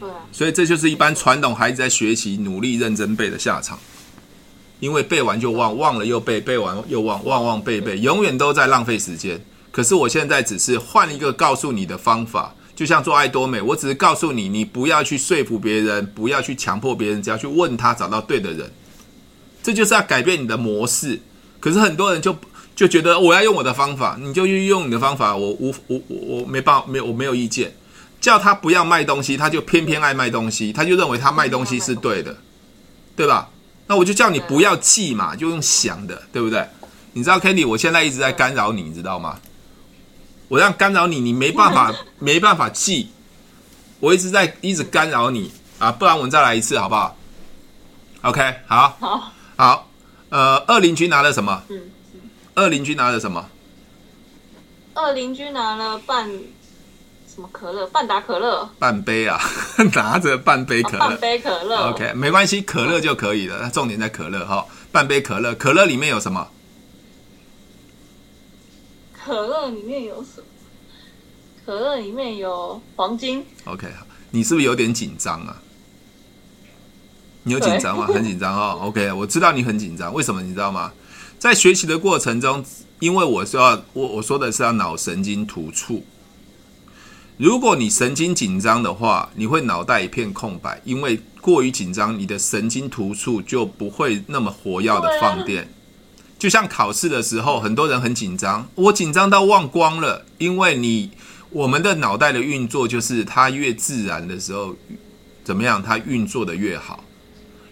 对。
所以这就是一般传统孩子在学习努力认真背的下场。因为背完就忘，忘了又背，背完又忘，忘忘背背，永远都在浪费时间。可是我现在只是换一个告诉你的方法，就像做爱多美，我只是告诉你，你不要去说服别人，不要去强迫别人，只要去问他，找到对的人。这就是要改变你的模式。可是很多人就就觉得我要用我的方法，你就去用你的方法，我无我我我没办法，没有我没有意见。叫他不要卖东西，他就偏偏爱卖东西，他就认为他卖东西是对的，对吧？那我就叫你不要记嘛，就用想的，对不对？你知道 k a n d y 我现在一直在干扰你，你知道吗？我这样干扰你，你没办法，没办法记。我一直在一直干扰你啊，不然我们再来一次好不好？OK，好，好，好，呃，二邻居拿了什么？嗯，二邻居拿了什么？
二邻居拿了半。什么可乐？半打可乐？
半杯啊，拿着半杯可乐。
半杯可乐。
OK，没关系，可乐就可以了。那重点在可乐哈。半杯可乐，可乐里面有什么？
可乐里面有什么？可乐里面有黄金。
OK，你是不是有点紧张啊？你有紧张吗？很紧张哦。OK，我知道你很紧张，为什么你知道吗？在学习的过程中，因为我说要我我说的是要脑神经突触。如果你神经紧张的话，你会脑袋一片空白，因为过于紧张，你的神经突触就不会那么活跃的放电。就像考试的时候，很多人很紧张，我紧张到忘光了，因为你我们的脑袋的运作就是它越自然的时候，怎么样，它运作的越好。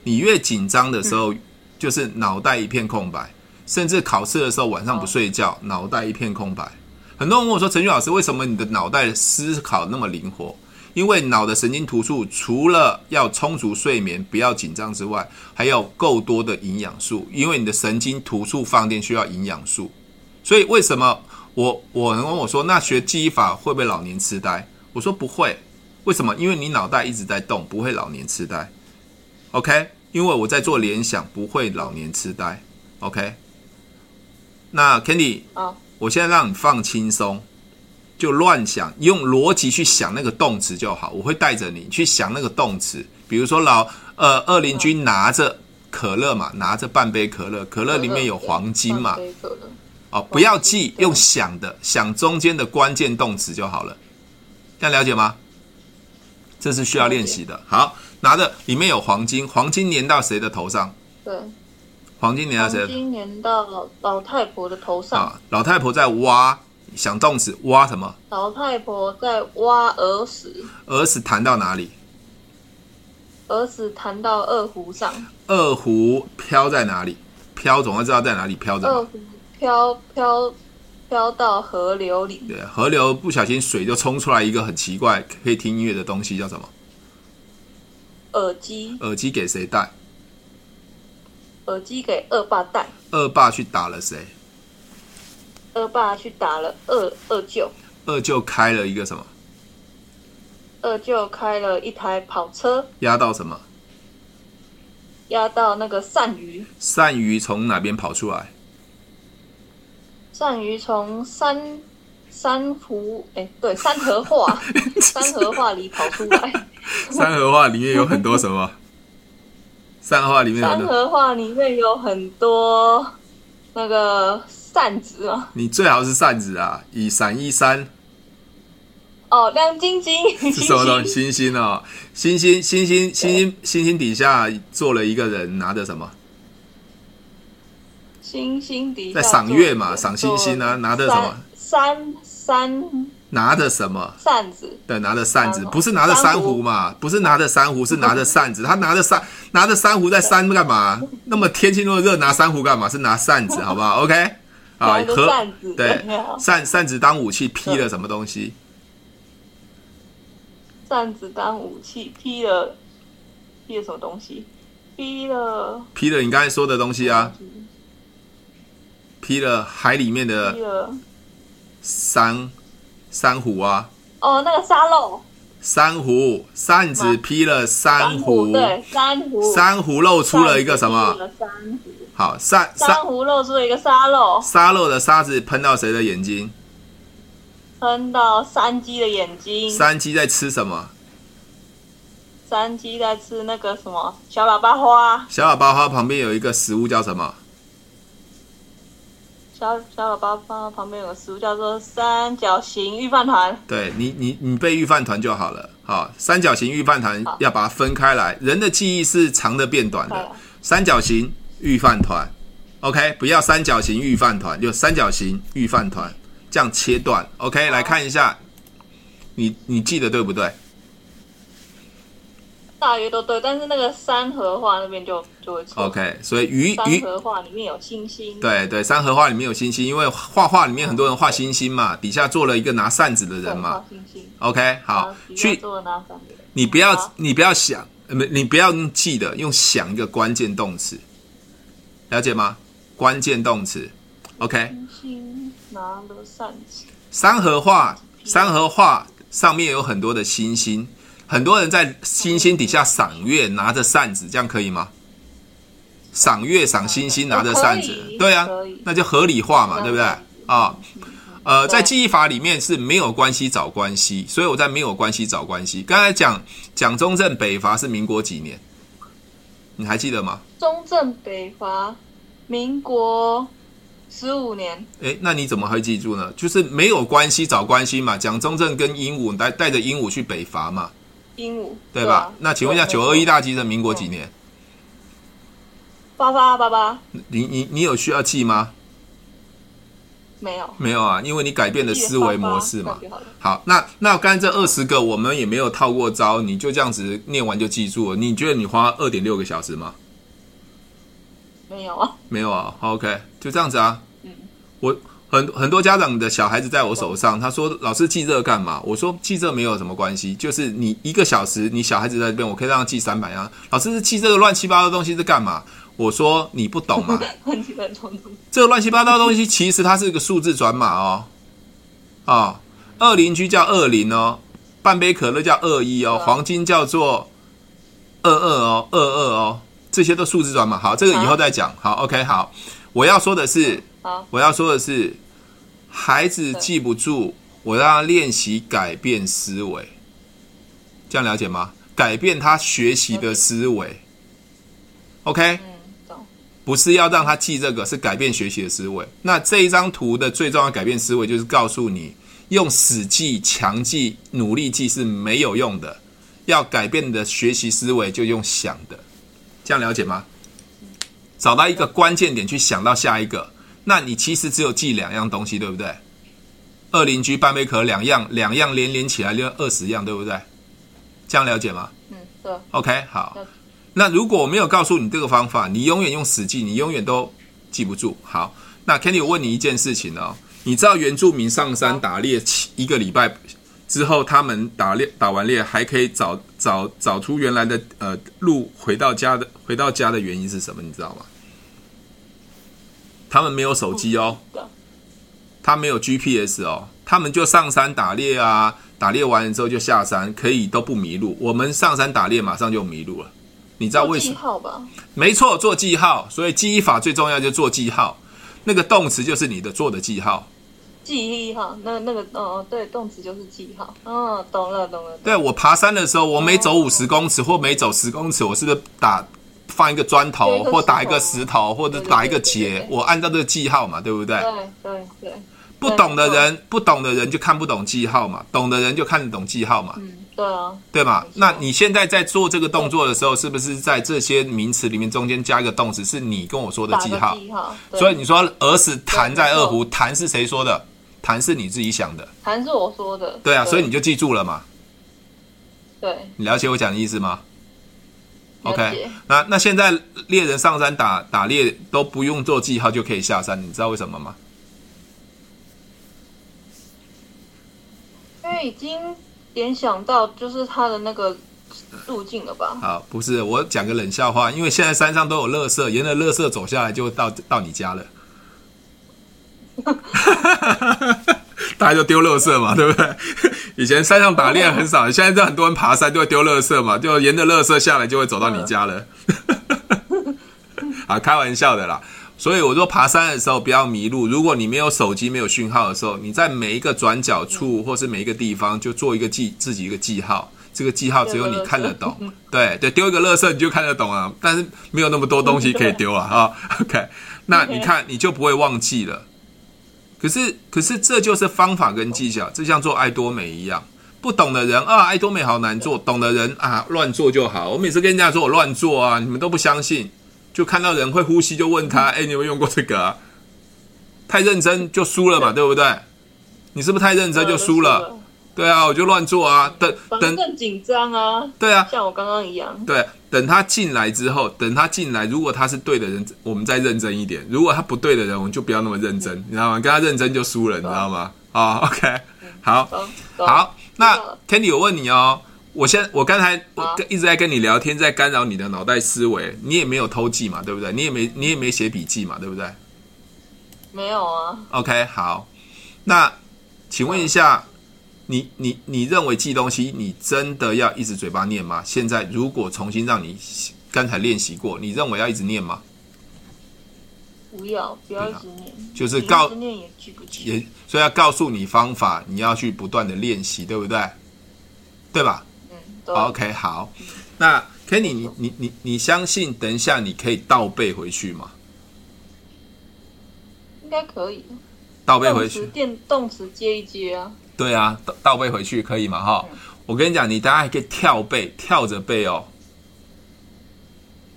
你越紧张的时候，就是脑袋一片空白，甚至考试的时候晚上不睡觉，脑袋一片空白。很多人问我说：“陈旭老师，为什么你的脑袋思考那么灵活？”因为脑的神经突触除了要充足睡眠、不要紧张之外，还要够多的营养素。因为你的神经突触放电需要营养素，所以为什么我我能问我说：“那学记忆法会不会老年痴呆？”我说不会。为什么？因为你脑袋一直在动，不会老年痴呆。OK，因为我在做联想，不会老年痴呆。OK，那 Candy，
好，
我现在让你放轻松，就乱想，用逻辑去想那个动词就好。我会带着你去想那个动词，比如说老呃二邻居拿着可乐嘛，拿着半杯可乐，可乐里面有黄金嘛，哦，不要记，用想的，想中间的关键动词就好了。这样了解吗？这是需要练习的。好。拿着里面有黄金，黄金粘到谁的头上？
对，
黄金粘到谁？
黄金年到老老太婆的头上。
啊，老太婆在挖，想动词挖什么？
老太婆在挖耳屎。
耳屎弹到哪里？
耳屎弹到二胡上。
二胡飘在哪里？飘总要知道在哪里飘着。
二胡飘飘飘到河流里。
对，河流不小心水就冲出来一个很奇怪可以听音乐的东西，叫什么？
耳机，
耳机给谁戴？
耳机给二爸戴。
二爸去打了谁？
二爸去打了二二舅。
二舅开了一个什么？
二舅开了一台跑车。
压到什么？
压到那个鳝鱼。
鳝鱼从哪边跑出来？
鳝鱼从山珊瑚，哎，对，山河画，山河画里跑出来。
山河画里面有很多什么？山河画里面，
山河画里面有很多那个扇子啊。
你最好是扇子啊，以闪一闪。
哦，亮晶晶
是什么东西？星星哦，星星，星星，星星，星星底下坐了一个人，拿着什么？
星星底下
在赏月嘛，赏星星啊，拿着什么？
山山。
拿着什么
扇子？
对，拿着扇子，不是拿着珊瑚嘛？不是拿着珊瑚，是拿着扇子。他拿着扇，拿着珊瑚在扇干嘛？那么天气那么热，拿珊瑚干嘛？是拿扇子，好不好？OK，啊，和对扇扇子当武器，劈了什么东西？
扇子当武器，劈了劈了什么东西？劈了
劈了你刚才说的东西啊！劈了海里面的珊。珊瑚啊！
哦，那个沙漏。
珊瑚扇子劈了珊瑚，
对，珊瑚。
珊瑚露出了一个什么？
珊瑚。
好，珊
珊瑚露出了一个沙漏。
沙漏的沙子喷到谁的眼睛？
喷到山鸡的眼睛。
山鸡在吃什么？
山鸡在吃那个什么小喇叭花。
小喇叭花旁边有一个食物叫什么？
小小喇叭花旁边有个食物叫做三角形预饭团。
对你，你你背预饭团就好了。好，三角形预饭团要把它分开来。人的记忆是长的变短的。三角形预饭团，OK，不要三角形预饭团，就三角形预饭团，这样切断。OK，来看一下，你你记得对不对？
大约都对，但是那个山河画那边就就会错。
OK，所以鱼鱼
山河画里面有星星。
对对，山河画里面有星星，因为画画里面很多人画星星嘛，底下坐了一个拿扇子的人嘛。
星星。
OK，好，去。你不要你不要想，你不要用记的，用想一个关键动词，了解吗？关键动词。OK。
星星拿了扇子。
山河画，山河画上面有很多的星星。很多人在星星底下赏月，拿着扇子，这样可以吗？赏月赏星星，拿着扇子，对啊，那就合理化嘛，对不对？啊呃，在记忆法里面是没有关系找关系，所以我在没有关系找关系。刚才讲蒋中正北伐是民国几年？你还记得吗？
中正北伐，民国十五年。
诶，那你怎么会记住呢？就是没有关系找关系嘛。蒋中正跟鹦鹉带带着鹦鹉去北伐嘛。
英武
对吧？那请问一下，九二一大地震民国几年？
八八八八。
你你你有需要记吗？
没有，
没有啊，因为你改变了思维模式嘛。好，那那刚才这二十个我们也没有套过招，你就这样子念完就记住了。你觉得你花二点六个小时吗？
没有啊，
没有啊。OK，就这样子啊。嗯，我很很多家长的小孩子在我手上，他说老师记这个干嘛？我说记这没有什么关系，就是你一个小时，你小孩子在这边，我可以让他记三百啊。老师是记这个乱七八糟的东西是干嘛？我说你不懂吗？这个乱七八糟的东西，其实它是一个数字转码哦。啊，二邻居叫二零哦，半杯可乐叫二一哦，黄金叫做二二哦，二二哦，这些都数字转码。好，这个以后再讲。好，OK，好。我要说的是，我要说的是，孩子记不住，我让他练习改变思维，这样了解吗？改变他学习的思维。OK。不是要让他记这个，是改变学习的思维。那这一张图的最重要改变思维，就是告诉你，用死记、强记、努力记是没有用的。要改变你的学习思维，就用想的。这样了解吗？找到一个关键点去想到下一个，那你其实只有记两样东西，对不对？二邻居半杯可两样，两样连连起来就二十样，对不对？这样了解吗？嗯，对。OK，好。那如果我没有告诉你这个方法，你永远用死记，你永远都记不住。好，那 Kenny，我问你一件事情哦，你知道原住民上山打猎一个礼拜之后，他们打猎打完猎还可以找找找出原来的呃路回到家的回到家的原因是什么？你知道吗？他们没有手机哦，他没有 GPS 哦，他们就上山打猎啊，打猎完了之后就下山，可以都不迷路。我们上山打猎马上就迷路了。你知道为什么？记号吧。没错，做记号。所以记忆法最重要就是做记号。那个动词就是你的做的记号。
记忆哈，那那个哦对，动词就是记号。哦，懂了懂了。
对，我爬山的时候，我每走五十公尺或每走十公尺，我是不是打放一个砖头，或打一个石头，或者打一个结？我按照这个记号嘛，对不对？
对对对。
不懂的人，不懂的人就看不懂记号嘛，懂的人就看得懂记号嘛。嗯。
对啊，
对嘛？那你现在在做这个动作的时候，是不是在这些名词里面中间加一个动词？是你跟我说的记号。记号。所以你说儿时弹在二胡，弹是谁说的？弹是你自己想的。
弹是我说的。
对啊，所以你就记住了嘛。
对。
你了解我讲的意思吗？OK。那那现在猎人上山打打猎都不用做记号就可以下山，你知道为什么吗？
因为已经。联想到就是他的那个路径了吧？
好，不是我讲个冷笑话，因为现在山上都有垃圾，沿着垃圾走下来就到到你家了。大家就丢垃圾嘛，对不对？以前山上打猎很少，现在这很多人爬山就会丢垃圾嘛，就沿着垃圾下来就会走到你家了。啊，开玩笑的啦。所以我说爬山的时候不要迷路。如果你没有手机、没有讯号的时候，你在每一个转角处或是每一个地方就做一个记自己一个记号。这个记号只有你看得懂。对对，丢一个垃圾你就看得懂啊，但是没有那么多东西可以丢啊。哈，OK，那你看你就不会忘记了。可是可是这就是方法跟技巧，就像做爱多美一样。不懂的人啊，爱多美好难做；懂的人啊，乱做就好。我每次跟人家说我乱做啊，你们都不相信。就看到人会呼吸，就问他：“哎，你有没有用过这个啊？”太认真就输了嘛，对不对？你是不是太认真就输了？对啊，我就乱做啊。等等，
更紧张啊。对啊，像我刚刚一样。
对，等他进来之后，等他进来，如果他是对的人，我们再认真一点；如果他不对的人，我们就不要那么认真，你知道吗？跟他认真就输了，你知道吗？啊，OK，好，好。那 Candy，我问你哦。我现我刚才我一直在跟你聊天，在干扰你的脑袋思维。你也没有偷记嘛，对不对？你也没你也没写笔记嘛，对不对？
没有啊。
OK，好。那请问一下，你你你认为记东西，你真的要一直嘴巴念吗？现在如果重新让你刚才练习过，你认为要一直念吗？
不要，不要一直念，
就是告
一直念也记不起。
也所以要告诉你方法，你要去不断的练习，对不对？对吧？OK，好。那 Kenny，你你你你相信等一下你可以倒背回去吗？
应该可以。
倒背回去，
电动词接一接啊。
对啊，倒倒背回去可以吗？哈、嗯，我跟你讲，你大家还可以跳背，跳着背哦。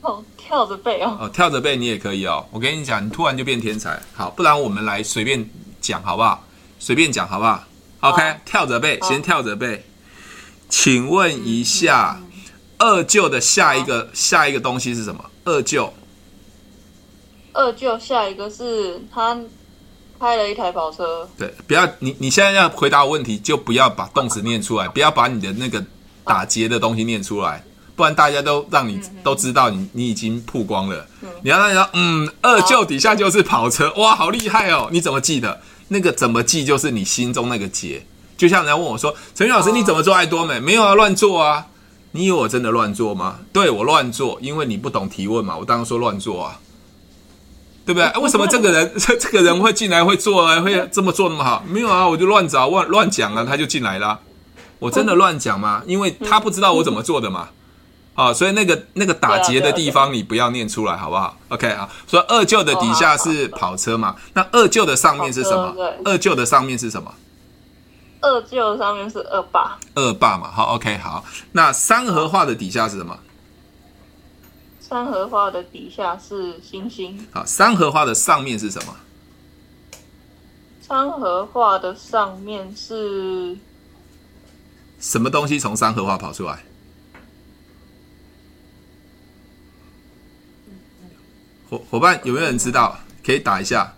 哦，跳着背哦。
哦，跳着背你也可以哦。我跟你讲，你突然就变天才。好，不然我们来随便讲好不好？随便讲好不好？OK，好跳着背，先跳着背。请问一下，二舅的下一个下一个东西是什么？二舅。
二舅下一个是他开了一台跑车。
对，不要你你现在要回答问题，就不要把动词念出来，不要把你的那个打结的东西念出来。不然大家都让你都知道你你已经曝光了。嗯、你要让人说，嗯，二舅底下就是跑车，哇，好厉害哦！你怎么记得？那个怎么记就是你心中那个结。就像人家问我说：“陈宇老师，你怎么做爱多美？”没有啊，乱做啊！你以为我真的乱做吗？对，我乱做，因为你不懂提问嘛。我当然说乱做啊，对不对？为什么这个人这 这个人会进来会做啊？会这么做那么好？没有啊，我就乱找乱乱讲啊，他就进来了。我真的乱讲吗？因为他不知道我怎么做的嘛。啊、哦，所以那个那个打结的地方你不要念出来，好不好？OK 啊，所以二舅的底下是跑车嘛？那二舅的上面是什么？二舅的上面是什么？
二舅的上面是二爸。
二爸嘛，好，OK，好。那三合化的底下是什么？
三合画的底下是星星。
好，三合画的上面是什么？
三合画的上面是
什么东西从三合画跑出来？伙伙伴有没有人知道？可以打一下。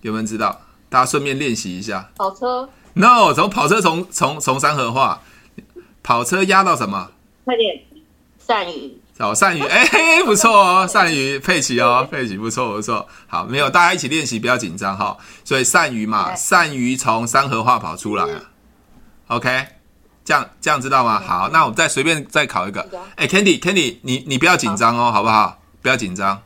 有没有人知道？大家顺便练习一下。
跑车
？No，从跑车从从从三合画，跑车压到什么？
快点，鳝鱼。
哦，鳝鱼，哎、欸，不错哦，鳝鱼佩奇哦，佩奇不错不错。好，没有，大家一起练习，不要紧张哈。所以鳝鱼嘛，鳝鱼从三合画跑出来啊。OK，这样这样知道吗？好，那我们再随便再考一个。哎、欸、，Candy，Candy，你你不要紧张哦，好不好？不要紧张。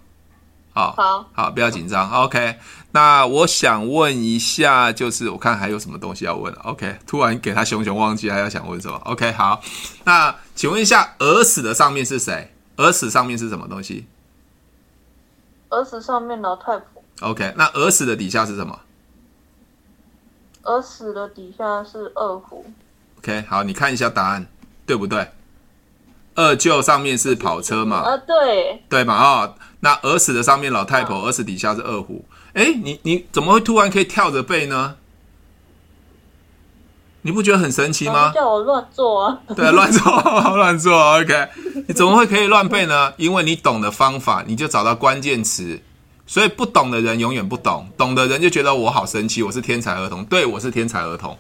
好好，好，不要紧张。OK，那我想问一下，就是我看还有什么东西要问。OK，突然给他熊熊忘记还要想问什么。OK，好，那请问一下，儿时的上面是谁？儿时上面是什么东西？
儿时上面老太婆。
OK，那儿时的底下是什么？
儿时的底下是二胡。
OK，好，你看一下答案对不对？二舅上面是跑车嘛？
啊，对，
对嘛？哦。那儿时的上面老太婆，儿时底下是二胡。哎，你你怎么会突然可以跳着背呢？你不觉得很神奇吗？
叫我乱做啊！
对，乱做，乱做。OK，你怎么会可以乱背呢？因为你懂的方法，你就找到关键词。所以不懂的人永远不懂，懂的人就觉得我好神奇，我是天才儿童。对，我是天才儿童，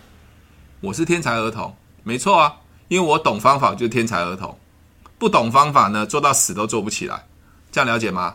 我是天才儿童，没错啊，因为我懂方法就是天才儿童，不懂方法呢，做到死都做不起来。这样了解吗？